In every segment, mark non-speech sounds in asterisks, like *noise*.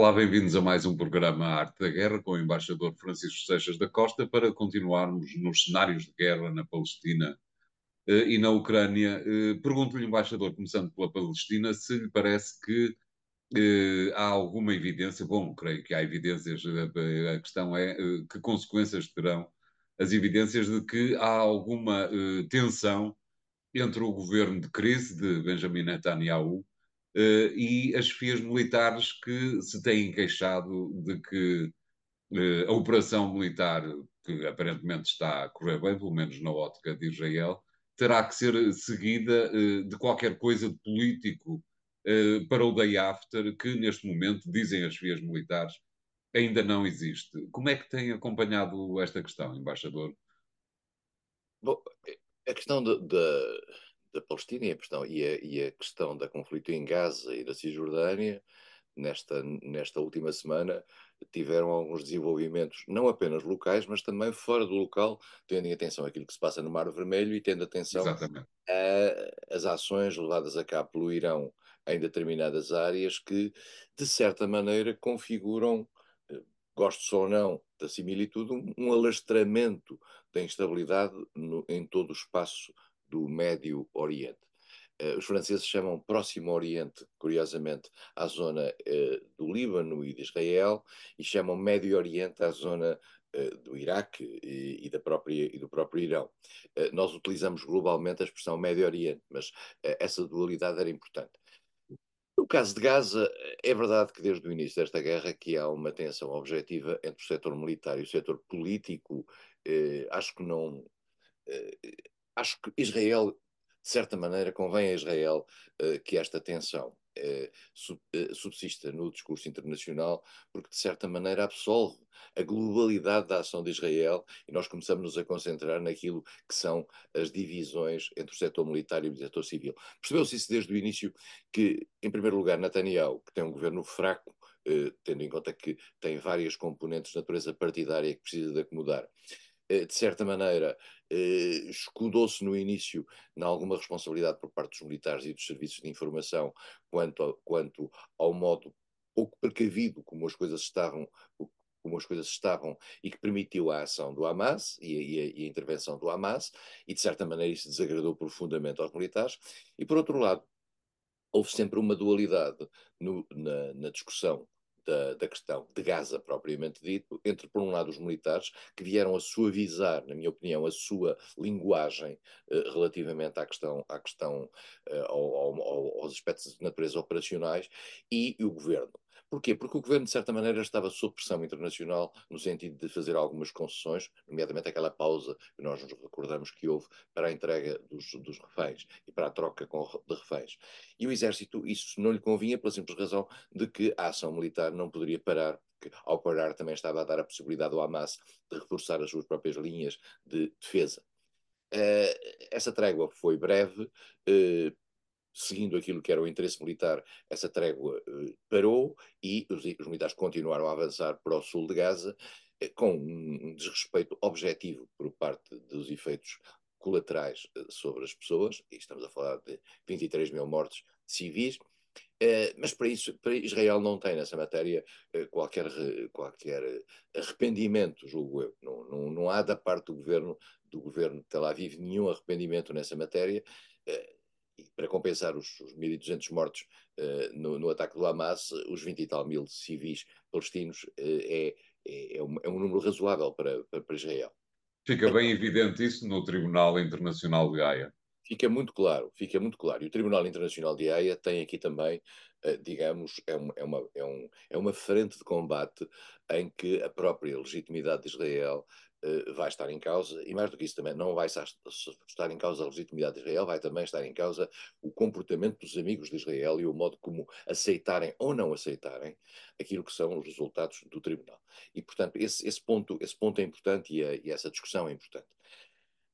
Olá, bem-vindos a mais um programa Arte da Guerra com o embaixador Francisco Seixas da Costa para continuarmos nos cenários de guerra na Palestina eh, e na Ucrânia. Eh, pergunto-lhe, embaixador, começando pela Palestina, se lhe parece que eh, há alguma evidência, bom, creio que há evidências, a questão é que consequências terão as evidências de que há alguma tensão entre o governo de crise de Benjamin Netanyahu uh, e as chefias militares que se têm queixado de que uh, a operação militar, que aparentemente está a correr bem, pelo menos na ótica de Israel, terá que ser seguida uh, de qualquer coisa de político para o day after, que neste momento, dizem as chefias militares, ainda não existe. Como é que tem acompanhado esta questão, embaixador? Bom, a questão de da Palestina e a, questão, e, a, e a questão da conflito em Gaza e da Cisjordânia, nesta, nesta última semana, tiveram alguns desenvolvimentos, não apenas locais, mas também fora do local, tendo atenção àquilo que se passa no Mar Vermelho e tendo atenção às ações levadas a cabo pelo Irão em determinadas áreas que, de certa maneira, configuram, eh, gostos ou não da similitude, um, um alastramento da instabilidade no, em todo o espaço do Médio Oriente. Uh, os franceses chamam Próximo Oriente, curiosamente, à zona uh, do Líbano e de Israel, e chamam Médio Oriente à zona uh, do Iraque e, e, da própria, e do próprio Irão. nós utilizamos globalmente a expressão Médio Oriente, mas essa dualidade era importante. No caso de Gaza, é verdade que desde o início desta guerra que há uma tensão objetiva entre o setor militar e o setor político. acho que não acho que Israel, de certa maneira, convém a Israel uh, que esta tensão sub, uh, subsista no discurso internacional, porque de certa maneira absolve a globalidade da ação de Israel e nós começamos a concentrar naquilo que são as divisões entre o setor militar e o setor civil. Percebeu-se isso desde o início que, em primeiro lugar, Netanyahu, que tem um governo fraco, tendo em conta que tem várias componentes de natureza partidária que precisa de acomodar, de certa maneira, eh, escudou-se no início em alguma responsabilidade por parte dos militares e dos serviços de informação quanto, quanto ao modo pouco precavido como as coisas estavam como as coisas estavam e que permitiu a ação do Hamas e a, e, a, e a, intervenção do Hamas, e de certa maneira isso desagradou profundamente aos militares, e por outro lado, houve sempre uma dualidade no, na, na, discussão da, da, questão de Gaza propriamente dito, entre, por um lado, os militares, que vieram a suavizar, na minha opinião, a sua linguagem uh, relativamente à questão, à questão uh, ao, ao, aos aspectos de natureza operacionais, e o governo. Porquê? Porque o governo, de certa maneira, estava sob pressão internacional no sentido de fazer algumas concessões, nomeadamente aquela pausa que nós nos recordamos que houve para a entrega dos, dos reféns e para a troca com, de reféns. E o exército, isso não lhe convinha pela simples razão de que a ação militar não poderia parar, porque ao parar também estava a dar a possibilidade ao Hamas de reforçar as suas próprias linhas de defesa. Uh, essa trégua foi breve, uh, seguindo aquilo que era o interesse militar, essa trégua eh, parou e os, os, militares continuaram a avançar para o sul de Gaza, eh, com um desrespeito objetivo por parte dos efeitos colaterais eh, sobre as pessoas, e estamos a falar de 23 mil mortes civis, mas para isso, para Israel não tem nessa matéria qualquer, qualquer arrependimento, julgo eu. Não, não, não há da parte do governo, do governo de Tel Aviv nenhum arrependimento nessa matéria para compensar os, os 1.200 mortos uh, no, no, ataque do Hamas, os 20 e tal mil civis palestinos uh, é, é, um, é, um, número razoável para, para, para, Israel. Fica bem evidente isso no Tribunal Internacional de Haia. Fica muito claro, fica muito claro. E o Tribunal Internacional de Haia tem aqui também, uh, digamos, é uma, é, uma, é, um, é uma frente de combate em que a própria legitimidade de Israel vai estar em causa, e mais do que isso também, não vai estar em causa a legitimidade de Israel, vai também estar em causa o comportamento dos amigos de Israel e o modo como aceitarem ou não aceitarem aquilo que são os resultados do tribunal. E, portanto, esse, esse ponto, esse ponto é importante e, a, e essa discussão é importante.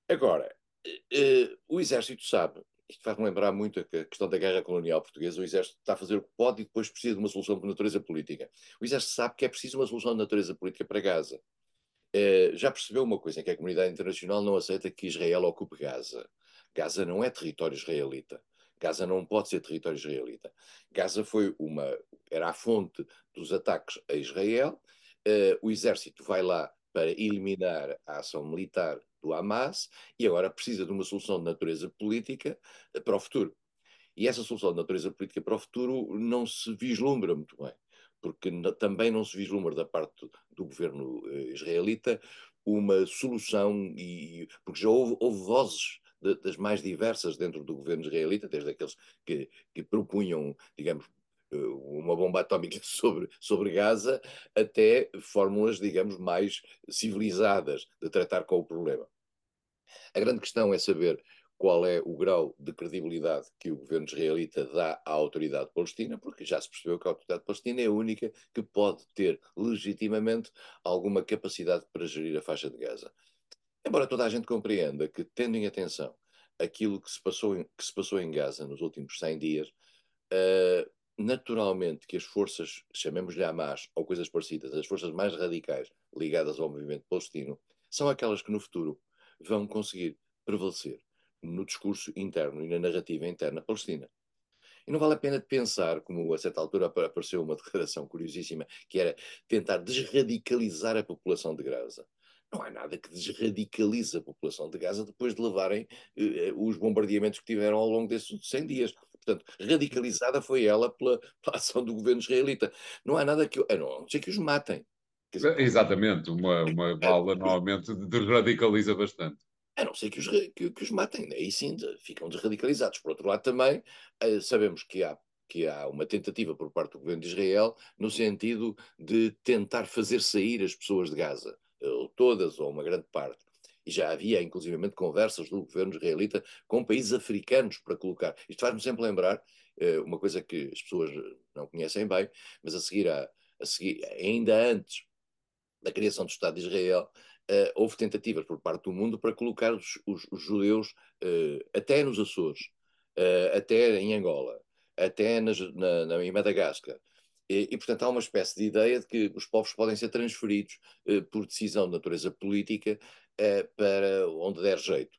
Agora, uh, o Exército sabe, isto faz-me lembrar muito a questão da guerra colonial portuguesa. O Exército está a fazer o que pode e depois precisa de uma solução de natureza política. O Exército sabe que é preciso uma solução de natureza política para Gaza. Eh, já percebeu uma coisa, que a comunidade internacional não aceita que Israel ocupe Gaza. Gaza não é território israelita. Gaza não pode ser território israelita. Gaza foi uma, era a fonte dos ataques a Israel. Uh, o exército vai lá para eliminar a ação militar do Hamas e agora precisa de uma solução de natureza política uh, para o futuro. E essa solução de natureza política para o futuro não se vislumbra muito bem, porque também não se vislumbra da parte do, governo uh, israelita uma solução, e, porque já houve, houve vozes de, das mais diversas dentro do governo israelita, desde aqueles que, que propunham, digamos, eh, uma bomba atómica *laughs* sobre, sobre Gaza, até fórmulas, digamos, mais civilizadas de tratar com o problema. A grande questão é saber qual é o grau de credibilidade que o governo israelita dá à autoridade palestina, porque já se percebeu que a autoridade palestina é a única que pode ter legitimamente alguma capacidade para gerir a faixa de Gaza. Embora toda a gente compreenda que, tendo em atenção aquilo que se passou em, que se passou em Gaza nos últimos 100 dias, uh, naturalmente que as forças, chamemos-lhe Hamas ou coisas parecidas, as forças mais radicais ligadas ao movimento palestino, são aquelas que no futuro vão conseguir prevalecer no discurso interno e na narrativa interna palestina. E não vale a pena pensar, como a certa altura apareceu uma declaração curiosíssima, que era tentar desradicalizar a população de Gaza. Não há nada que desradicalize a população de Gaza depois de levarem eh, os bombardeamentos que tiveram ao longo desses 100 dias. Portanto, radicalizada foi ela pela, pela ação do governo israelita. Não há nada que. A não ser que os matem. Dizer, Exatamente, uma, uma bala normalmente desradicaliza bastante. A não ser que os, que, que os matem. Aí sim ficam desradicalizados. Por outro lado, também eh, sabemos que há que há uma tentativa por parte do governo de Israel no sentido de tentar fazer sair as pessoas de Gaza ou todas, ou uma grande parte. E já havia, inclusivamente, conversas do governo israelita com países africanos para colocar. Isto faz-me sempre lembrar uh, uma coisa que as pessoas não conhecem bem, mas a seguir, a, a seguir ainda antes da criação do Estado de Israel, uh, houve tentativas por parte do mundo para colocar os, os, os judeus uh, até nos Açores, até em Angola, até nas, na, na, em Madagascar, e, e, portanto, há uma espécie de ideia de que os povos podem ser transferidos por decisão de natureza política para onde der jeito.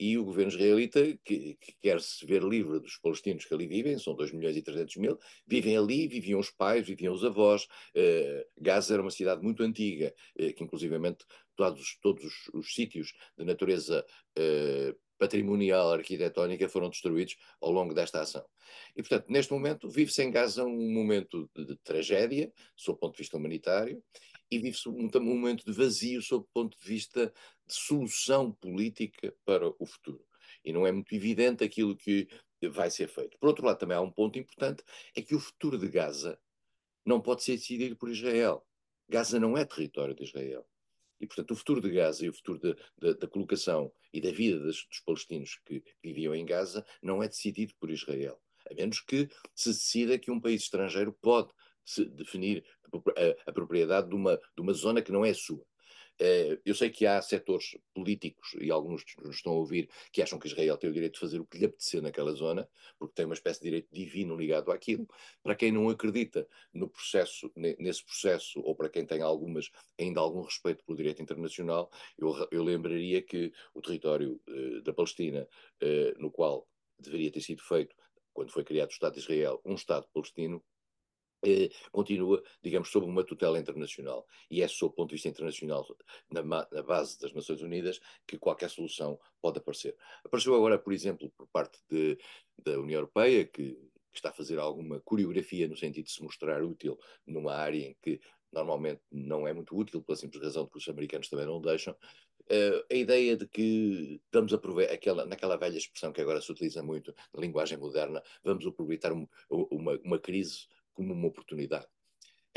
E o governo israelita, que, que, quer se ver livre dos palestinos que ali vivem, são 2 milhões e 300 mil, vivem ali, viviam os pais, viviam os avós. Eh, Gaza era uma cidade muito antiga, eh, que inclusivamente todos, todos os, os sítios de natureza eh, patrimonial arquitetónica foram destruídos ao longo desta ação. E, portanto, neste momento, vive-se em Gaza um momento de, de tragédia, sob o ponto de vista humanitário, e vive-se um, um momento de vazio, sob o ponto de vista solução política para o futuro. E não é muito evidente aquilo que vai ser feito. Por outro lado, também há um ponto importante, é que o futuro de Gaza não pode ser decidido por Israel. Gaza não é território de Israel. E, portanto, o futuro de Gaza e o futuro de, de, da colocação e da vida dos, dos palestinos que viviam em Gaza não é decidido por Israel. A menos que se decida que um país estrangeiro pode definir a, a propriedade de uma, de uma zona que não é sua. Eh, eu sei que há setores políticos, e alguns nos estão a ouvir, que acham que Israel tem o direito de fazer o que lhe apetecer naquela zona, porque tem uma espécie de direito divino ligado àquilo. Para quem não acredita no processo, nesse processo, ou para quem tem algumas, ainda algum respeito pelo direito internacional, eu, eu lembraria que o território uh, da Palestina, uh, no qual deveria ter sido feito, quando foi criado o Estado de Israel, um Estado palestino, eh, continua, digamos, sob uma tutela internacional. E é, sob o ponto de vista internacional, na, na, base das Nações Unidas, que qualquer solução pode aparecer. Apareceu agora, por exemplo, por parte de, da União Europeia, que, que está a fazer alguma coreografia no sentido de se mostrar útil numa área em que normalmente não é muito útil, pela simples razão de que os americanos também não deixam, Uh, a ideia de que vamos aproveitar, aquela, naquela velha expressão que agora se utiliza muito na linguagem moderna, vamos aproveitar um, uma, uma, crise como uma oportunidade.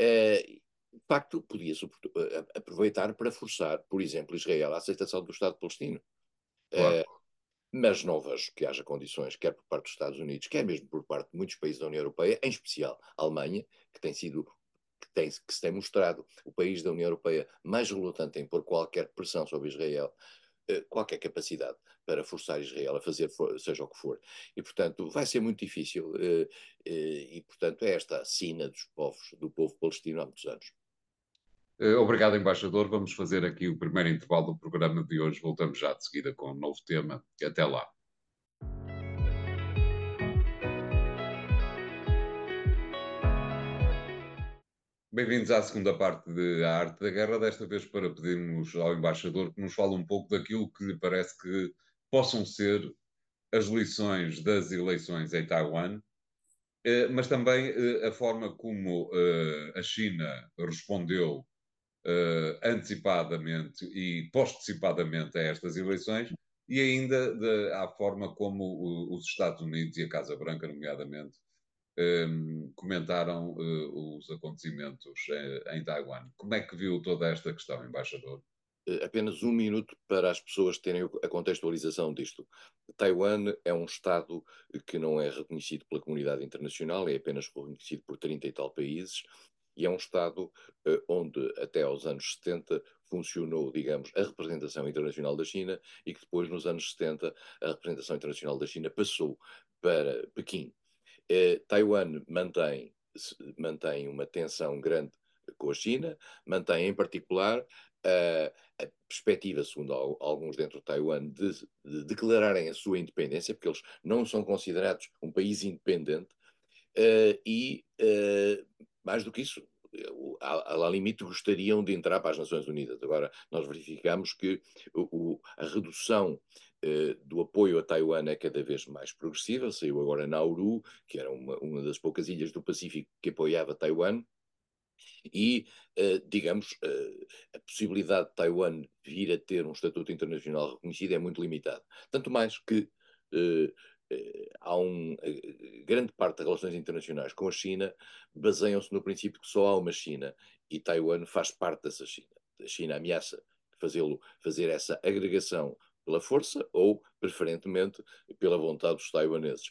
Uh, de facto, podia-se eh, aproveitar para forçar, por exemplo, Israel à aceitação do Estado palestino. Claro. Uh, mas não vejo que haja condições, quer por parte dos Estados Unidos, quer mesmo por parte de muitos países da União Europeia, em especial a Alemanha, que tem sido que, tem, que se tem mostrado o país da União Europeia mais relutante em pôr qualquer pressão sobre Israel, eh, qualquer capacidade para forçar Israel a fazer seja o que for. E, portanto, vai ser muito difícil eh, eh, e, portanto, é esta sina dos povos, do povo palestino há muitos anos. Obrigado, embaixador. Vamos fazer aqui o primeiro intervalo do programa de hoje. Voltamos já de seguida com um novo tema. Até lá. Bem-vindos à segunda parte de A Arte da Guerra, desta vez para pedirmos ao embaixador que nos fale um pouco daquilo que parece que possam ser as lições das eleições em Taiwan, eh, mas também eh, a forma como eh, a China respondeu antecipadamente e postecipadamente a estas eleições e ainda de, à forma como os Estados Unidos e a Casa Branca, nomeadamente, um, comentaram uh, os acontecimentos em, em Taiwan. Como é que viu toda esta questão, embaixador? Eh, apenas um minuto para as pessoas terem a contextualização disto. Taiwan é um Estado que não é reconhecido pela comunidade internacional, é apenas reconhecido por 30 e tal países, e é um Estado onde, até aos anos 70, funcionou, digamos, a representação internacional da China e que depois, nos anos 70, a representação internacional da China passou para Pequim. Eh, Taiwan mantém, mantém uma tensão grande com a China, mantém em particular a perspectiva, segundo alguns dentro de Taiwan, de, de, declararem a sua independência, porque eles não são considerados um país independente, uh, e uh, mais do que isso, a, a limite gostariam de entrar para as Nações Unidas. Agora, nós verificamos que o, a redução do apoio a Taiwan é cada vez mais progressiva. Saiu agora Nauru, que era uma, uma das poucas ilhas do Pacífico que apoiava Taiwan. E, uh, digamos, uh, a possibilidade de Taiwan vir a ter um estatuto internacional reconhecido é muito limitada. Tanto mais que há um, grande parte das relações internacionais com a China baseiam-se no princípio que só há uma China e Taiwan faz parte dessa China. A China ameaça fazê-lo fazer essa agregação pela força ou, preferentemente, pela vontade dos taiwaneses.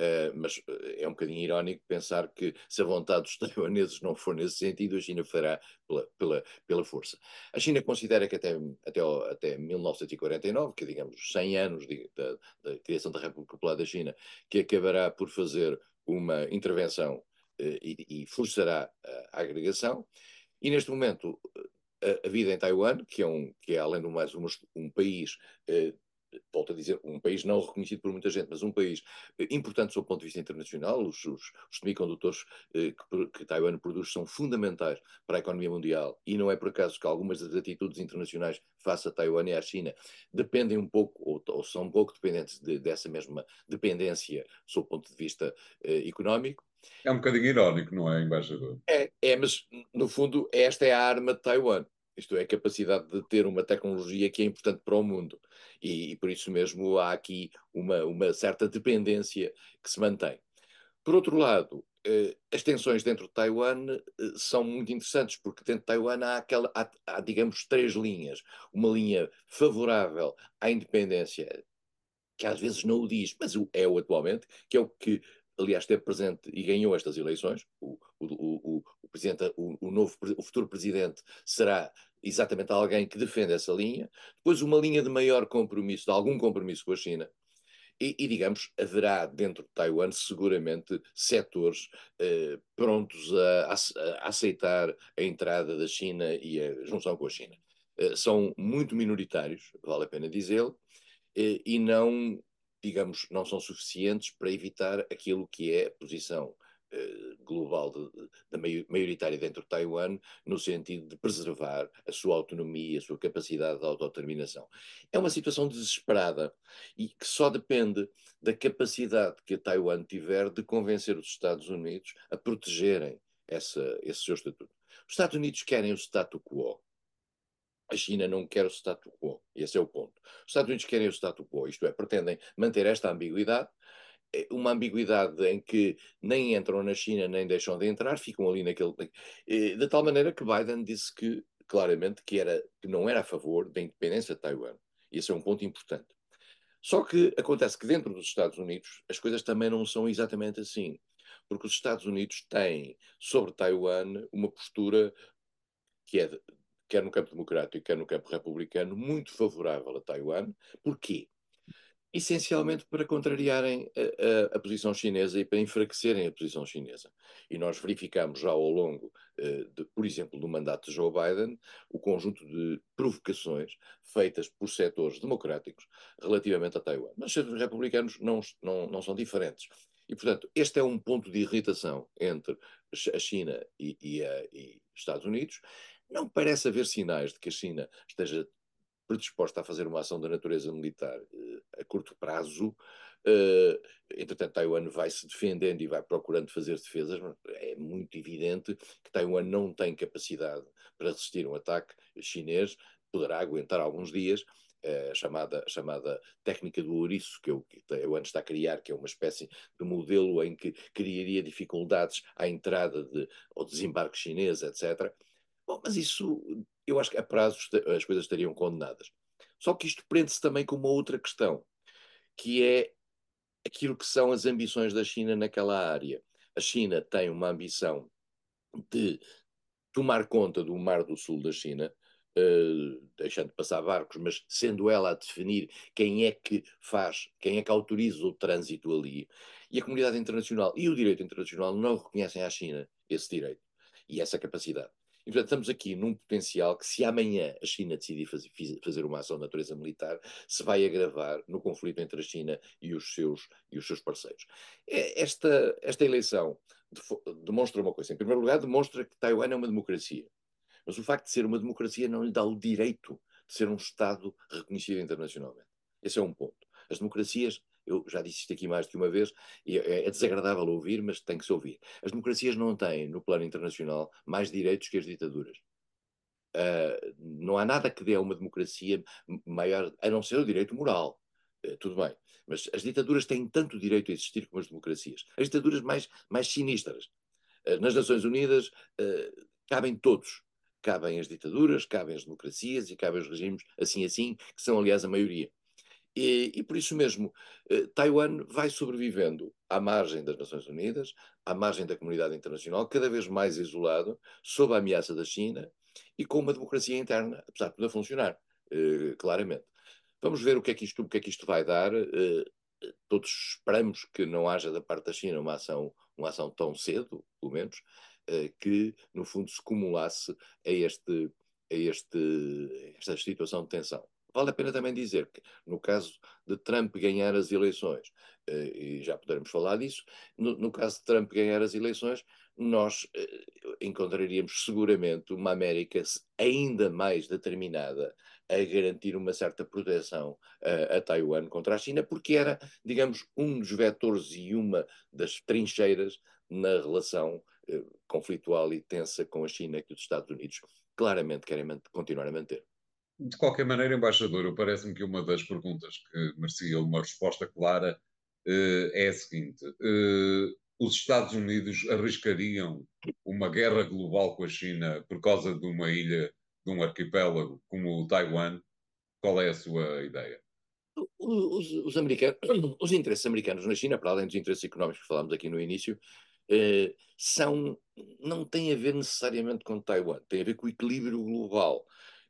Uh, mas eh, é um bocadinho irónico pensar que se a vontade dos *laughs* taiwaneses não for nesse sentido, a China fará pela, pela, pela força. A China considera que até, até, até 1949, que é, digamos 100 anos de, da, da, criação da República Popular da China, que acabará por fazer uma intervenção uh, e, e, forçará a, a agregação, e neste momento a, a, vida em Taiwan, que é, um, que é além do mais um, um país, eh, volto a dizer, um país não reconhecido por muita gente, mas um país eh, importante sob o ponto de vista internacional. Os, os, os semicondutores eh, que, que, Taiwan produz são fundamentais para a economia mundial e não é por acaso que algumas das atitudes internacionais face a Taiwan e à China dependem um pouco, ou, ou são um pouco dependentes de, dessa mesma dependência sob o ponto de vista eh, económico. É um bocadinho irónico, não é, embaixador? É, é, mas no fundo esta é a arma de Taiwan. Isto é, a capacidade de ter uma tecnologia que é importante para o mundo. E, e por isso mesmo há aqui uma, uma, certa dependência que se mantém. Por outro lado, eh, as tensões dentro de Taiwan eh, são muito interessantes, porque dentro de Taiwan há, aquela, há, há, digamos, três linhas. Uma linha favorável à independência, que às vezes não o diz, mas é o atualmente, que é o que aliás, esteve presente e ganhou estas eleições. O, o, o, o presidente, o, novo, o futuro presidente será exatamente alguém que defende essa linha. Depois, uma linha de maior compromisso, de algum compromisso com a China. E, e digamos, haverá dentro de Taiwan seguramente setores eh, prontos a, a, a, aceitar a entrada da China e a junção com a China. Eh, são muito minoritários, vale a pena dizê-lo, eh, e não digamos, não são suficientes para evitar aquilo que é a posição eh, global da maioritária dentro de Taiwan, no sentido de preservar a sua autonomia, a sua capacidade de autodeterminação. É uma situação desesperada e que só depende da capacidade que Taiwan tiver de convencer os Estados Unidos a protegerem essa, esse seu estatuto. Os Estados Unidos querem o status quo. A China não quer o status quo. Esse é o ponto. Os Estados Unidos querem o status quo, isto é, pretendem manter esta ambiguidade, é uma ambiguidade em que nem entram na China nem deixam de entrar, ficam ali naquele. De tal maneira que Biden disse que, claramente, que, era, que não era a favor da independência de Taiwan. Esse é um ponto importante. Só que acontece que dentro dos Estados Unidos as coisas também não são exatamente assim. Porque os Estados Unidos têm sobre Taiwan uma postura que é quer no campo democrático, quer no campo republicano, muito favorável a Taiwan. Porquê? Essencialmente para contrariarem a, a, a, posição chinesa e para enfraquecerem a posição chinesa. E nós verificamos já ao longo, uh, de, por exemplo, do mandato de Joe Biden, o conjunto de provocações feitas por setores democráticos relativamente a Taiwan. Mas os republicanos não, não, não são diferentes. E, portanto, este é um ponto de irritação entre a China e, e, a, e os Estados Unidos. Não parece haver sinais de que a China esteja predisposta a fazer uma ação da natureza militar uh, a curto prazo. Uh, entretanto, Taiwan vai se defendendo e vai procurando fazer defesas, mas é muito evidente que Taiwan não tem capacidade para resistir a um ataque chinês, poderá aguentar alguns dias, a chamada, chamada técnica do ouriço, que que eu antes está a criar, que é uma espécie de modelo em que criaria dificuldades à entrada de, ao desembarque chinês, etc. Bom, mas isso, eu acho que a prazo as coisas estariam condenadas. Só que isto prende-se também com uma outra questão, que é aquilo que são as ambições da China naquela área. A China tem uma ambição de tomar conta do Mar do Sul da China, uh, deixando passar barcos, mas sendo ela a definir quem é que faz, quem é que autoriza o trânsito ali. E a comunidade internacional e o direito internacional não reconhecem à China esse direito e essa capacidade. E, portanto, estamos aqui num potencial que, se amanhã a China decidir fazer, fazer uma ação de natureza militar, se vai agravar no conflito entre a China e os seus, e os seus parceiros. É, esta, esta eleição demonstra uma coisa. Em primeiro lugar, demonstra que Taiwan é uma democracia. Mas o facto de ser uma democracia não lhe dá o direito de ser um Estado reconhecido internacionalmente. Esse é um ponto. As democracias, eu já disse isto aqui mais de uma vez, e é, é desagradável ouvir, mas tem que se ouvir. As democracias não têm, no plano internacional, mais direitos que as ditaduras. Uh, não há nada que dê a uma democracia maior, a não ser o direito moral. Uh, tudo bem. Mas as ditaduras têm tanto direito a existir como as democracias. As ditaduras mais, mais sinistras. Uh, nas Nações Unidas cabem todos cabem as ditaduras, cabem as democracias e cabem os regimes assim assim, que são aliás a maioria. E, e, por isso mesmo, eh, Taiwan vai sobrevivendo à margem das Nações Unidas, à margem da comunidade internacional, cada vez mais isolado, sob a ameaça da China e com uma democracia interna, apesar de poder funcionar, eh, claramente. Vamos ver o que é que isto, o que é que isto vai dar. Eh, todos esperamos que não haja da parte da China uma ação, uma ação tão cedo, pelo menos, eh, que, no fundo, se cumulasse a, este, a este, esta situação de tensão. Vale a pena também dizer que, no caso de Trump ganhar as eleições, eh, e já poderemos falar disso, no, no caso de Trump ganhar as eleições, nós eh, encontraríamos seguramente uma América ainda mais determinada a garantir uma certa proteção a Taiwan contra a China, porque era, digamos, um dos vetores e uma das trincheiras na relação eh, conflitual e tensa com a China que os Estados Unidos claramente querem continuar a manter. De qualquer maneira, embaixador, parece-me que uma das perguntas que merecia uma resposta clara uh, é a seguinte: uh, os Estados Unidos arriscariam uma guerra global com a China por causa de uma ilha, de um arquipélago como o Taiwan? Qual é a sua ideia? Os, os, americanos, *clears throat* os interesses americanos na China, para além dos interesses económicos que falámos aqui no início, eh, são, não tem a ver necessariamente com Taiwan, tem a ver com o equilíbrio global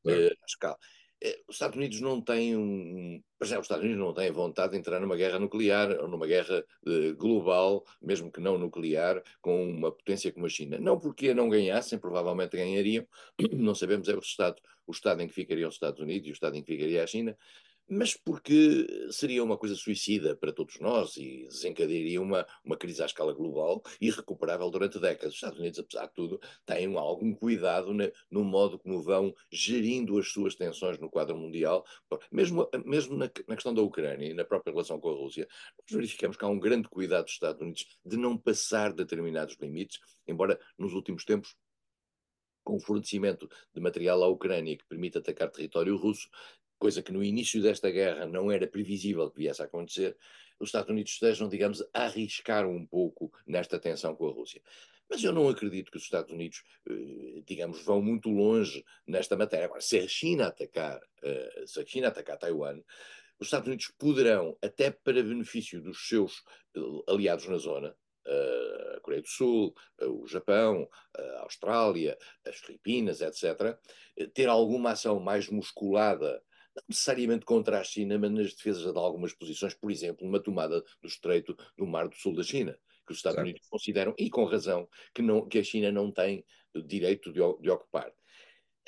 é. uh, escala. Uh, os Estados Unidos não têm um, por exemplo, os Estados Unidos não têm vontade de entrar numa guerra nuclear ou numa guerra uh, global, mesmo que não nuclear, com uma potência como a China. Não porque não ganhassem, provavelmente ganhariam, *clears throat* não sabemos é o Estado, o Estado em que ficariam os Estados Unidos e o Estado em que ficaria a China, mas porque seria uma coisa suicida para todos nós e desencadearia uma, uma crise à escala global irrecuperável durante décadas. Os Estados Unidos, apesar de tudo, têm algum cuidado no modo como vão gerindo as suas tensões no quadro mundial, mesmo, mesmo na, na questão da Ucrânia e na própria relação com a Rússia. Nós verificamos que há um grande cuidado dos Estados Unidos de não passar determinados limites, embora nos últimos tempos com o fornecimento de material à Ucrânia que permite atacar território russo, coisa que no início desta guerra não era previsível que viesse a acontecer, os Estados Unidos estejam, digamos, a arriscar um pouco nesta tensão com a Rússia. Mas eu não acredito que os Estados Unidos, eh, digamos, vão muito longe nesta matéria. Agora, se a China atacar, eh, se a China atacar Taiwan, os Estados Unidos poderão, até para benefício dos seus eh, aliados na zona, a Coreia do Sul, o Japão, a Austrália, as Filipinas, etc., ter alguma ação mais musculada não necessariamente contra a China, mas nas defesas de algumas posições, por exemplo, uma tomada do estreito do Mar do Sul da China, que os Estados certo. Unidos consideram, e com razão, que, não, que a China não tem direito de, de ocupar.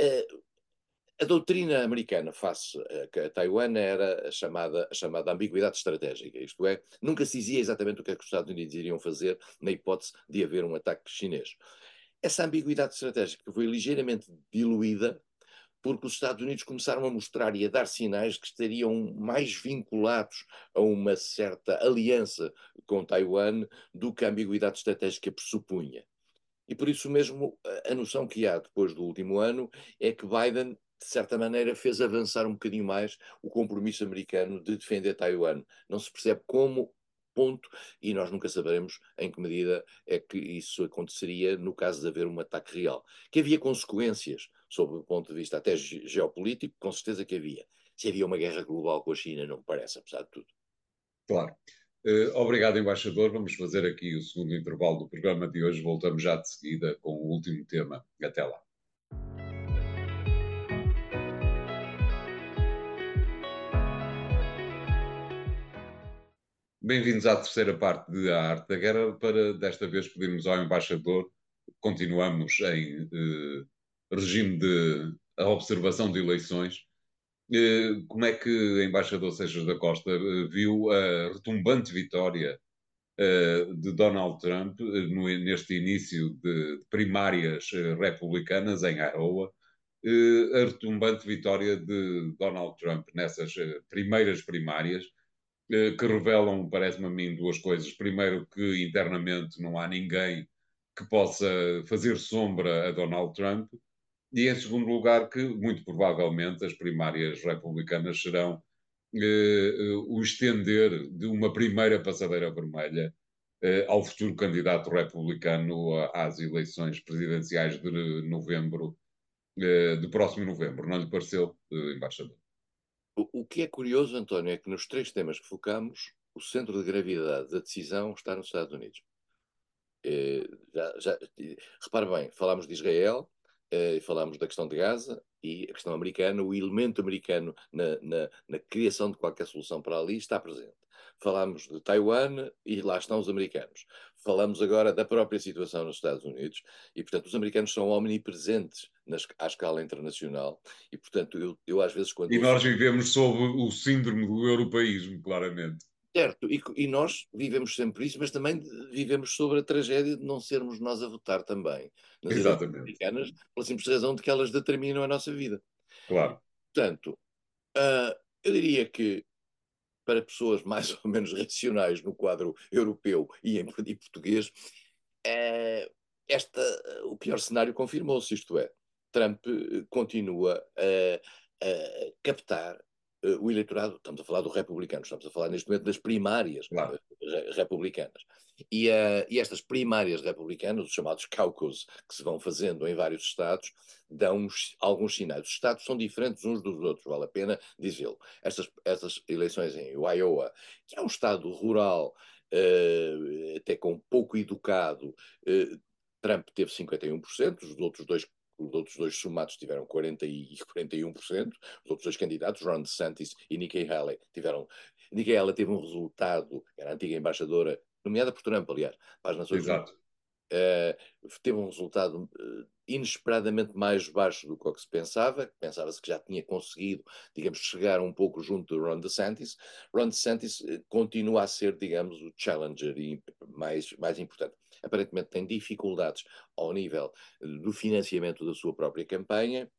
Uh, a doutrina americana face a, Taiwan era a chamada, a chamada ambiguidade estratégica, isto é, nunca se dizia exatamente o que é que os Estados Unidos iriam fazer na hipótese de haver um ataque chinês. Essa ambiguidade estratégica foi ligeiramente diluída porque os Estados Unidos começaram a mostrar e a dar sinais que estariam mais vinculados a uma certa aliança com Taiwan do que a ambiguidade estratégica pressupunha. E por isso mesmo, a noção que há depois do último ano é que Biden, de certa maneira, fez avançar um bocadinho mais o compromisso americano de defender Taiwan. Não se percebe como ponto, e nós nunca saberemos em que medida é que isso aconteceria no caso de haver um ataque real. Que havia consequências, sob o ponto de vista até geopolítico, com certeza que havia. Se havia uma guerra global com a China, não me parece, apesar de tudo. Claro. Uh, obrigado, embaixador. Vamos fazer aqui o segundo intervalo do programa de hoje. Voltamos já de seguida com o último tema. Até lá. Bem-vindos à terceira parte de A Arte da Guerra. Para desta vez pedirmos ao embaixador, continuamos em uh, regime de observação de eleições, uh, como é que o embaixador Seixas da Costa uh, viu a retumbante vitória de Donald Trump no, neste início de, primárias republicanas em Iowa, a retumbante vitória de Donald Trump nessas primeiras primárias, eh, que revelam, parece-me a mim, duas coisas. Primeiro, que internamente não há ninguém que possa fazer sombra a Donald Trump. E, em segundo lugar, que muito provavelmente as primárias republicanas serão eh, eh o estender de uma primeira passadeira vermelha eh, ao futuro candidato republicano às eleições presidenciais de novembro, eh, de próximo novembro. Não lhe pareceu, eh, embaixador? O, que é curioso, António, é que nos três temas que focamos, o centro de gravidade da decisão está nos Estados Unidos. Eh, já, já, repare bem, falámos de Israel, eh, falámos da questão de Gaza e a questão americana, o elemento americano na, na, na, criação de qualquer solução para ali está presente. Falámos de Taiwan e lá estão os americanos. Falamos agora da própria situação nos Estados Unidos e, portanto, os americanos são omnipresentes nas, à escala internacional e, portanto, eu, eu às vezes quando... E nós vivemos sob o síndrome do europeísmo, claramente. Certo, e, e, nós vivemos sempre isso, mas também vivemos sobre a tragédia de não sermos nós a votar também nas Exatamente. americanas, pela simples razão de que elas determinam a nossa vida. Claro. Portanto, uh, eu diria que para pessoas mais *laughs* ou menos racionais no quadro europeu e em e português, uh, esta, o pior cenário confirmou-se, isto é, Trump continua a, a captar o eleitorado, estamos a falar do republicano, estamos a falar neste momento das primárias claro. republicanas. E, uh, e, estas primárias republicanas, os chamados caucus, que se vão fazendo em vários estados, dão alguns sinais. Os estados são diferentes uns dos outros, vale a pena dizê-lo. Estas, estas eleições em Iowa, que é um estado rural, uh, até com pouco educado, Trump teve 51%, os outros dois os outros dois somados tiveram 40 e *laughs* 41%, os outros dois candidatos, Ron DeSantis e Nikki Haley, tiveram. Nikki Haley teve um resultado, era a antiga embaixadora, nomeada por Trump, aliás, para as Nações Exato. Uh, teve um resultado uh, inesperadamente mais baixo do que se pensava. Pensava-se que já tinha conseguido, digamos, chegar um pouco junto de Ron DeSantis. Ron DeSantis uh, continua a ser, digamos, o challenger mais, mais importante aparentemente tem dificuldades ao nível eh, do financiamento da sua própria campanha.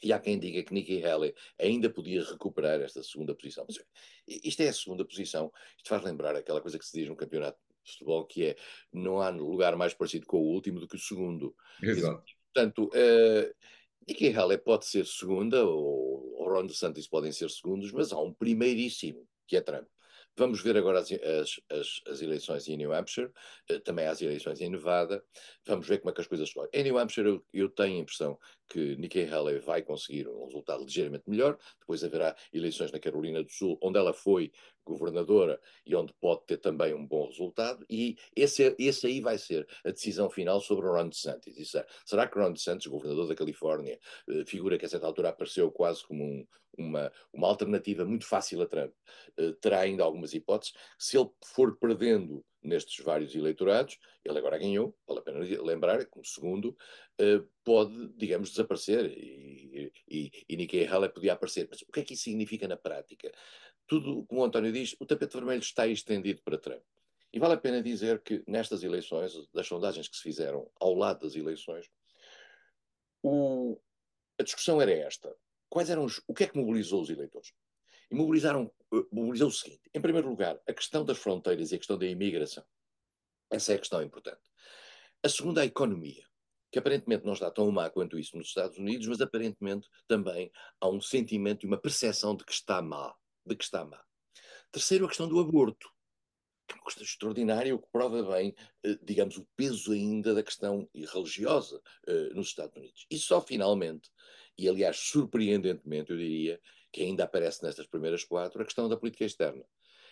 E há quem diga que Nikki Haley ainda podia recuperar esta segunda posição. Mas isto é a segunda posição. Isto faz lembrar aquela coisa que se diz no campeonato de futebol, que é não há lugar mais parecido com o último do que o segundo. Exato. Portanto, uh, Nikki Haley pode ser segunda, ou, ou Ron DeSantis podem ser segundos, mas há um primeiríssimo, que é Trump. Vamos ver agora as, as, as, eleições em New Hampshire, eh, também as eleições em Nevada. Vamos ver como é que as coisas estão. Em New Hampshire, eu, eu, tenho a impressão que Nikki Haley vai conseguir um resultado ligeiramente melhor. Depois haverá eleições na Carolina do Sul, onde ela foi governadora e onde pode ter também um bom resultado, e esse, esse aí vai ser a decisão final sobre o Ron DeSantis. Isso é, será que Ron DeSantis, governador da Califórnia, eh, figura que a certa altura apareceu quase como um, uma, uma alternativa muito fácil a Trump, eh, terá ainda algumas hipóteses. Se ele for perdendo nestes vários eleitorados, ele agora ganhou, vale a pena lembrar, como segundo, eh, pode, digamos, desaparecer e, e, e Nikki Haley podia aparecer. Mas o que é que isso significa na prática? Tudo, como o António diz, o tapete vermelho está estendido para Trump. E vale a pena dizer que nestas eleições, das sondagens que se fizeram ao lado das eleições, o, a discussão era esta. Quais eram os, o que é que mobilizou os eleitores? E mobilizaram, eh, mobilizou o seguinte: em primeiro lugar, a questão das fronteiras e a questão da imigração. Essa é a questão importante. A segunda, a economia, que aparentemente não está tão má quanto isso nos Estados Unidos, mas aparentemente também há um sentimento e uma percepção de que está má, de que está má. Terceiro, a questão do aborto, que é uma questão extraordinária, o que prova bem, eh, digamos, o peso ainda da questão religiosa eh, nos Estados Unidos. E só finalmente, e aliás surpreendentemente, eu diria, que ainda aparece nestas primeiras quatro, a questão da política externa,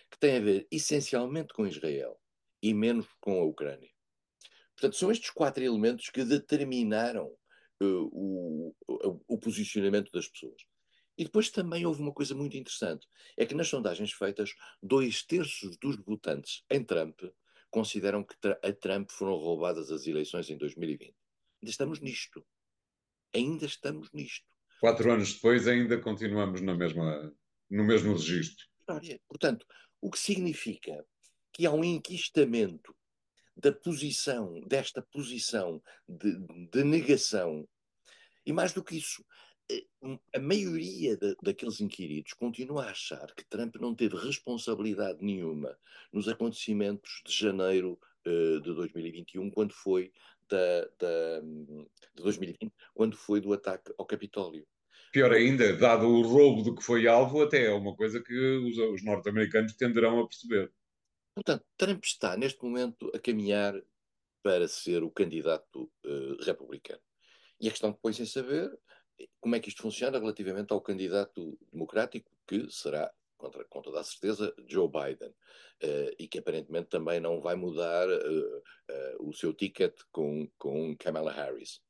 que tem a ver essencialmente com Israel e menos com a Ucrânia. Portanto, são estes quatro elementos que determinaram uh, o, o, o, posicionamento das pessoas. E depois também houve uma coisa muito interessante: é que nas sondagens feitas, dois terços dos votantes em Trump consideram que a Trump foram roubadas as eleições em 2020. Ainda estamos nisto. Ainda estamos nisto. Quatro anos depois ainda continuamos na mesma, no mesmo registro. Portanto, o que significa que há um enquistamento da posição, desta posição de, de negação. E mais do que isso, a maioria de, daqueles inquiridos continua a achar que Trump não teve responsabilidade nenhuma nos acontecimentos de janeiro uh, de 2021, quando foi da, da, de 2020, quando foi do ataque ao Capitólio. Pior ainda, dado o roubo do que foi alvo, até é uma coisa que os, os norte-americanos tenderão a perceber. Portanto, Trump está neste momento a caminhar para ser o candidato uh, republicano. E a questão que põe-se em saber como é que isto funciona relativamente ao candidato democrático, que será, contra, com toda a certeza, Joe Biden, uh, e que aparentemente também não vai mudar uh, o seu ticket com, com Kamala Harris.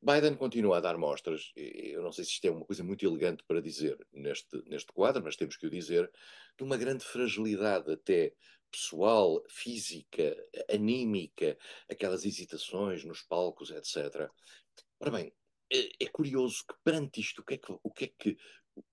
Biden continua a dar mostras, eu não sei se isto é uma coisa muito elegante para dizer neste, neste quadro, mas temos que o dizer, de uma grande fragilidade até pessoal, física, anímica, aquelas hesitações nos palcos, etc. Ora bem, é, é curioso que perante isto, o que é que, o que, é que,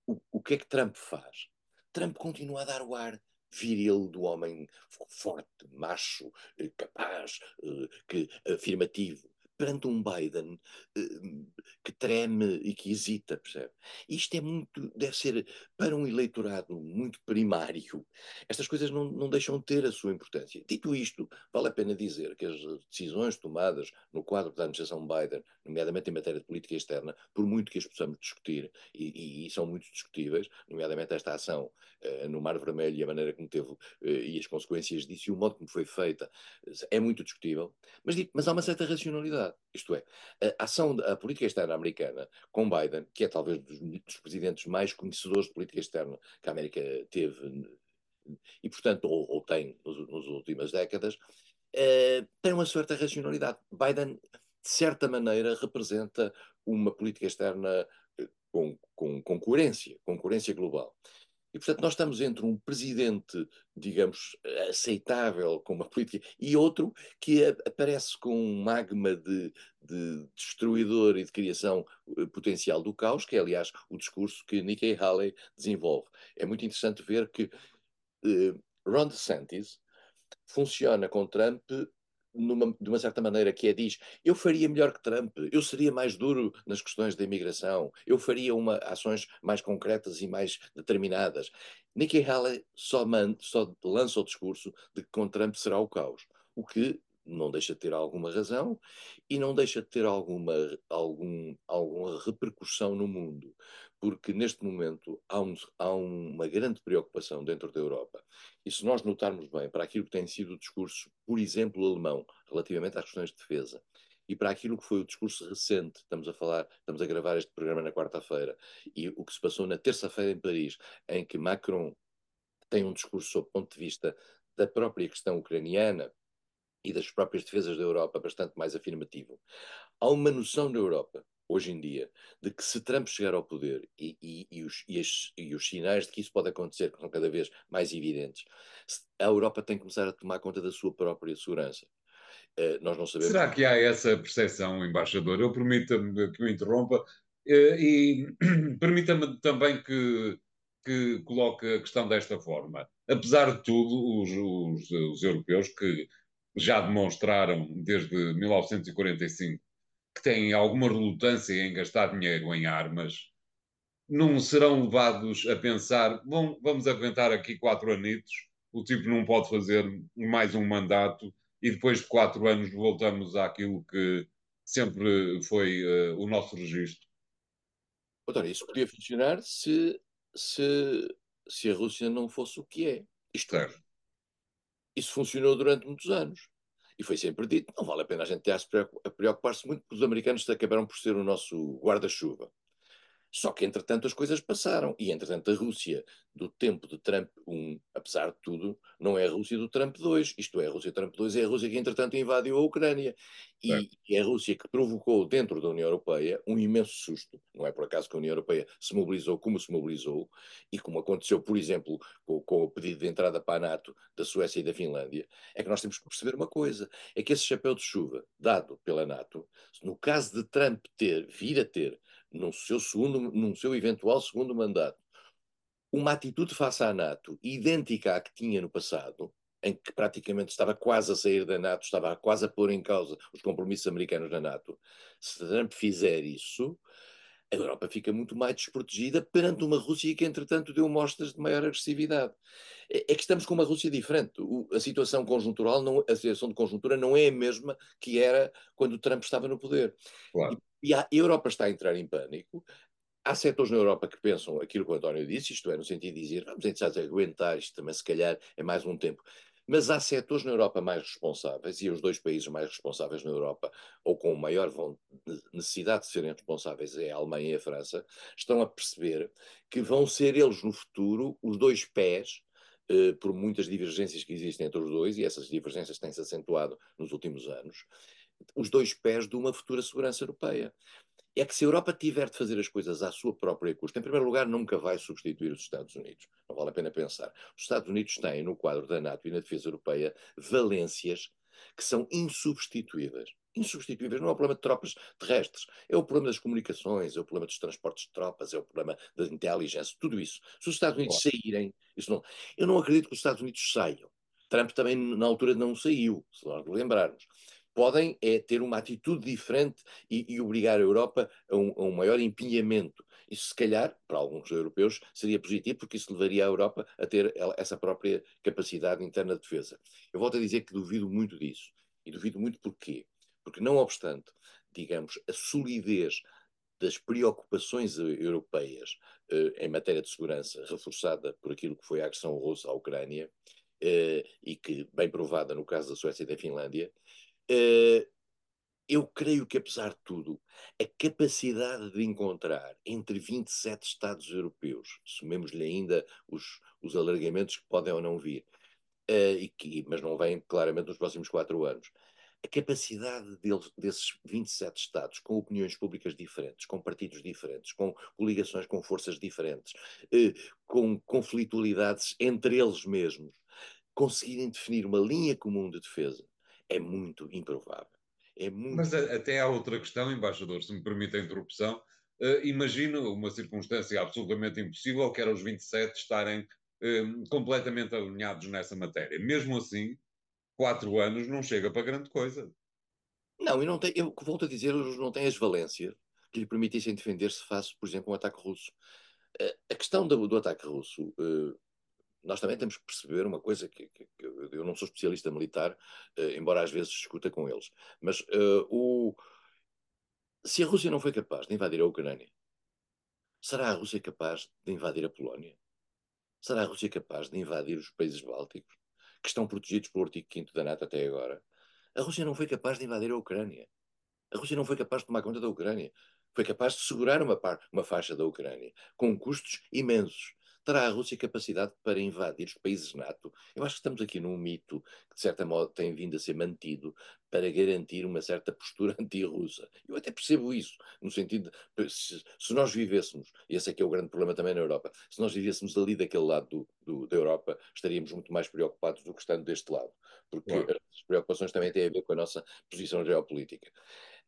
o, o que é que Trump faz? Trump continua a dar o ar viril do homem forte, macho, eh, capaz, eh, que, afirmativo perante um Biden uh, que treme e que hesita, percebe? Isto é muito, deve ser para um eleitorado muito primário. Estas coisas não, não deixam de ter a sua importância. Dito isto, vale a pena dizer que as decisões tomadas no quadro da administração Biden, nomeadamente em matéria de política externa, por muito que as possamos discutir, e, e, são muito discutíveis, nomeadamente esta ação uh, no Mar Vermelho e a maneira como teve uh, e as consequências disso e o modo como foi feita, é muito discutível, mas, mas há uma certa racionalidade isto é, a ação, a política externa americana com Biden, que é talvez dos, dos presidentes mais conhecedores de política externa que a América teve e, portanto, ou, ou tem nas últimas décadas, eh, tem uma certa racionalidade. Biden, de certa maneira, representa uma política externa eh, com, com, com coerência, com coerência global. E, portanto, nós estamos entre um presidente, digamos, aceitável com uma política e outro que aparece com um magma de, de destruidor e de criação eh, potencial do caos, que é, aliás, o discurso que Nikki Haley desenvolve. É muito interessante ver que uh, Ron DeSantis funciona com Trump numa, de uma certa maneira, que é diz: eu faria melhor que Trump, eu seria mais duro nas questões da imigração, eu faria uma, ações mais concretas e mais determinadas. Nikki Haley só, man, só lança o discurso de que com Trump será o caos, o que não deixa de ter alguma razão e não deixa de ter alguma, algum, alguma repercussão no mundo, porque neste momento há, um, há uma grande preocupação dentro da Europa. E se nós notarmos bem para aquilo que tem sido o discurso, por exemplo, alemão, relativamente às questões de defesa, e para aquilo que foi o discurso recente, estamos a falar, estamos a gravar este programa na quarta-feira, e o que se passou na terça-feira em Paris, em que Macron tem um discurso, sob o ponto de vista da própria questão ucraniana e das próprias defesas da Europa, bastante mais afirmativo. Há uma noção na Europa, hoje em dia, de que se Trump chegar ao poder e, e, e, os, as, e, os, sinais de que isso pode acontecer que são cada vez mais evidentes, a Europa tem que começar a tomar conta da sua própria segurança. Uh, nós não sabemos. Será que há essa percepção, embaixador? Eu permita-me que o interrompa uh, e *clears throat* permita-me também que, que coloque a questão desta forma. Apesar de tudo, os, os, os europeus que já demonstraram desde 1945 que têm alguma relutância em gastar dinheiro em armas, não serão levados a pensar: bom, vamos aguentar aqui quatro anitos, o tipo não pode fazer mais um mandato e depois de quatro anos voltamos àquilo que sempre foi uh, o nosso registro. Isso podia funcionar se, se, se a Rússia não fosse o que é. Isto é, isso funcionou durante muitos anos. E foi sempre dito, não vale a pena a gente ter a preocupar-se muito, porque os americanos acabaram por ser o nosso guarda-chuva. Só que, entretanto, as coisas passaram. E, entretanto, a Rússia do tempo de Trump 1, apesar de tudo, não é a Rússia do Trump 2. Isto é, a Rússia do Trump 2 é a Rússia que, entretanto, invadiu a Ucrânia. E é a Rússia que provocou dentro da União Europeia um imenso susto. Não é por acaso que a União Europeia se mobilizou como se mobilizou e como aconteceu, por exemplo, com, com o pedido de entrada para a NATO da Suécia e da Finlândia. É que nós temos que perceber uma coisa: é que esse chapéu de chuva dado pela NATO, no caso de Trump ter, vir a ter num seu, segundo, num seu eventual segundo mandato, uma atitude face à NATO idêntica à que tinha no passado, em que praticamente estava quase a sair da NATO, estava quase a pôr em causa os compromissos americanos na NATO, se Trump fizer isso, a Europa fica muito mais desprotegida perante uma Rússia que, entretanto, deu mostras de maior agressividade. É, é que estamos com uma Rússia diferente. O, a situação conjuntural, não, a situação de conjuntura não é a mesma que era quando Trump estava no poder. Claro. E a Europa está a entrar em pânico. Há setores na Europa que pensam aquilo que o António disse, isto é, no sentido de dizer, vamos tentar aguentar isto também, se calhar é mais um tempo. Mas há setores na Europa mais responsáveis, e os dois países mais responsáveis na Europa, ou com maior necessidade de serem responsáveis, é a Alemanha e a França, estão a perceber que vão ser eles no futuro os dois pés eh, por muitas divergências que existem entre os dois, e essas divergências têm-se acentuado nos últimos anos, os dois pés de uma futura segurança europeia. É que se a Europa tiver de fazer as coisas à sua própria custa, em primeiro lugar, nunca vai substituir os Estados Unidos. Não vale a pena pensar. Os Estados Unidos têm, no quadro da NATO e na defesa europeia, valências que são insubstituíveis. Insubstituíveis. Não é o problema de tropas terrestres, é o problema das comunicações, é o problema dos transportes de tropas, é o problema da inteligência, tudo isso. Se os Estados Unidos saírem, isso não. Eu não acredito que os Estados Unidos saiam. Trump também, na altura, não saiu, se nós lembrarmos podem é ter uma atitude diferente e, e obrigar a Europa a um, a um, maior empenhamento. Isso, se calhar, para alguns europeus, seria positivo, porque isso levaria a Europa a ter essa própria capacidade interna de defesa. Eu volto a dizer que duvido muito disso. E duvido muito porquê? Porque, não obstante, digamos, a solidez das preocupações europeias eh, em matéria de segurança, reforçada por aquilo que foi a agressão russa à Ucrânia, eh, e que, bem provada no caso da Suécia e da Finlândia, eu creio que, apesar de tudo, a capacidade de encontrar entre 27 Estados europeus, somemos-lhe ainda os, os alargamentos que podem ou não vir, uh, e que, mas não vêm claramente nos próximos quatro anos, a capacidade deles, desses 27 Estados, com opiniões públicas diferentes, com partidos diferentes, com coligações com forças diferentes, uh, com conflitualidades entre eles mesmos, conseguirem definir uma linha comum de defesa é muito improvável. É muito... Mas até há outra questão, embaixador, se me permite a interrupção. Uh, imagino uma circunstância absolutamente impossível, que era os 27 estarem uh, completamente alinhados nessa matéria. Mesmo assim, quatro anos não chega para grande coisa. Não, e não tem, eu volto a dizer, eles não têm as valências que lhe permitissem defender-se face, por exemplo, um ataque russo. Uh, a questão do, do ataque russo uh, nós também temos que perceber uma coisa que, que, que eu não sou especialista militar, uh, embora às vezes discuta com eles, mas uh, o, se a Rússia não foi capaz de invadir a Ucrânia, será a Rússia capaz de invadir a Polónia? Será a Rússia capaz de invadir os países bálticos, que estão protegidos pelo artigo 5 da NATO até agora? A Rússia não foi capaz de invadir a Ucrânia. A Rússia não foi capaz de tomar conta da Ucrânia. Foi capaz de segurar uma, par, uma faixa da Ucrânia, com custos imensos terá a Rússia capacidade para invadir os países NATO? Eu acho que estamos aqui num mito que, de certa modo, tem vindo a ser mantido para garantir uma certa postura *laughs* anti-russa. Eu até percebo isso, no sentido de, se, se, nós vivêssemos, e esse é que é o grande problema também na Europa, se nós vivêssemos ali daquele lado do, do, da Europa, estaríamos muito mais preocupados do que estando deste lado, porque claro. as preocupações também têm a ver com a nossa posição geopolítica.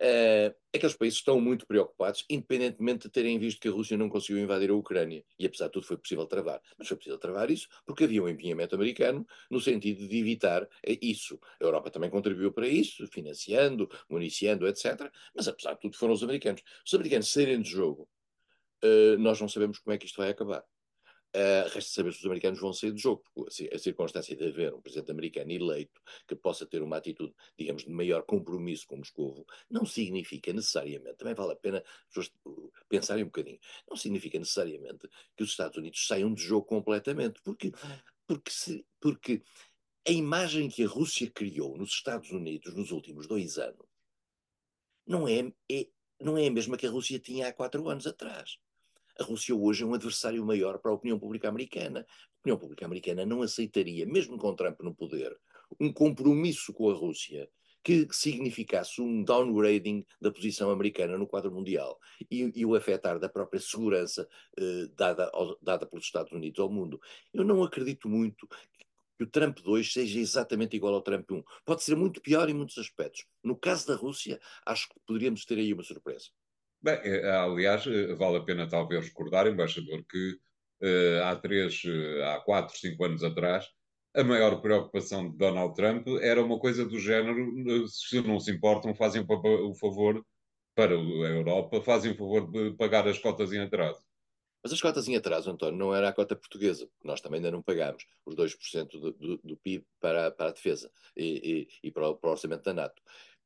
Uh, aqueles países estão muito preocupados, independentemente de terem visto que a Rússia não conseguiu invadir a Ucrânia. E apesar de tudo foi possível travar. Mas foi possível travar isso porque havia um empenhamento americano no sentido de evitar isso. A Europa também contribuiu para isso, financiando, municiando, etc. Mas apesar de tudo foram os americanos. Os americanos saírem de jogo, uh, nós não sabemos como é que isto vai acabar. Uh, resta saber se os americanos vão sair do jogo, porque a circunstância de haver um presidente americano eleito que possa ter uma atitude, digamos, de maior compromisso com Moscou, não significa necessariamente, também vale a pena pessoas pensarem um bocadinho, não significa necessariamente que os Estados Unidos saiam do jogo completamente, porque, porque, se, porque a imagem que a Rússia criou nos Estados Unidos nos últimos dois anos não é, é, não é a mesma que a Rússia tinha há quatro anos atrás a Rússia hoje é um adversário maior para a opinião pública americana. A opinião pública americana não aceitaria, mesmo com Trump no poder, um compromisso com a Rússia que significasse um downgrading da posição americana no quadro mundial e, e o afetar da própria segurança eh, dada, ao, dada pelos Estados Unidos ao mundo. Eu não acredito muito que o Trump 2 seja exatamente igual ao Trump 1. Pode ser muito pior em muitos aspectos. No caso da Rússia, acho que poderíamos ter aí uma surpresa. Bem, é, aliás, eh, vale a pena talvez recordar, embaixador, que uh, há três, uh, há quatro, cinco anos atrás, a maior preocupação de Donald Trump era uma coisa do género: se não se importam, fazem o favor para a Europa, fazem o favor de pagar as cotas em atraso. Mas as cotas em atraso, António, não era a cota portuguesa, nós também ainda não pagámos os 2% do, do, do PIB para, para a defesa e, e, e para, o, para, o, orçamento da NATO.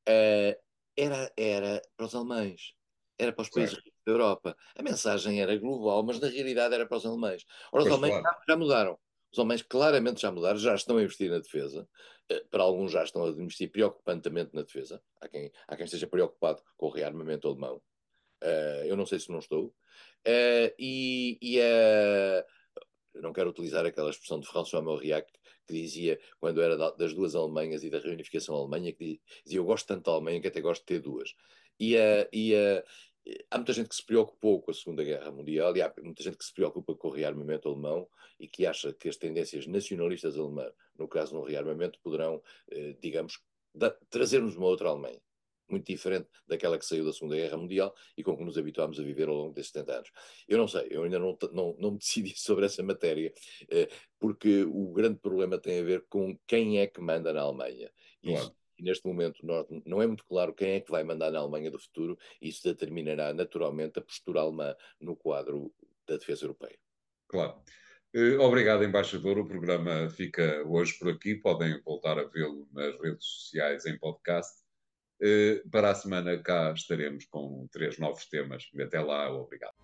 Uh, era, era para os alemães era para os países claro. da Europa. A mensagem era global, mas na realidade era para os alemães. Ora, os pois alemães claro. já mudaram. Os alemães claramente já mudaram, já estão a investir na defesa. Eh, para alguns já estão a investir preocupantemente na defesa. Há quem, há quem esteja preocupado com o rearmamento alemão. Uh, eu não sei se não estou. Uh, e, e uh, eu não quero utilizar aquela expressão de François Mauriac que dizia, quando era das duas Alemanhas e da reunificação alemã, que dizia: Eu gosto tanto da Alemanha que até gosto de ter duas. E, e, há muita gente que se preocupou com a Segunda Guerra Mundial e há muita gente que se preocupa com o rearmamento alemão e que acha que as tendências nacionalistas alemãs, no caso do rearmamento, poderão, eh, digamos, trazer-nos uma outra Alemanha. Muito diferente daquela que saiu da Segunda Guerra Mundial e com que nos habituámos a viver ao longo desses 70 anos. Eu não sei, eu ainda não, não, não me decidi *laughs* sobre essa matéria, eh, porque o grande problema tem a ver com quem é que manda na Alemanha. Claro neste momento nós, não é muito claro quem é que vai mandar na Alemanha do futuro, e isso determinará naturalmente a postura alemã no quadro da defesa europeia. Claro. Eh, obrigado, embaixador. O programa fica hoje por aqui. Podem voltar a vê-lo nas redes sociais em podcast. Eh, para a semana cá estaremos com três novos temas. Até lá, obrigado.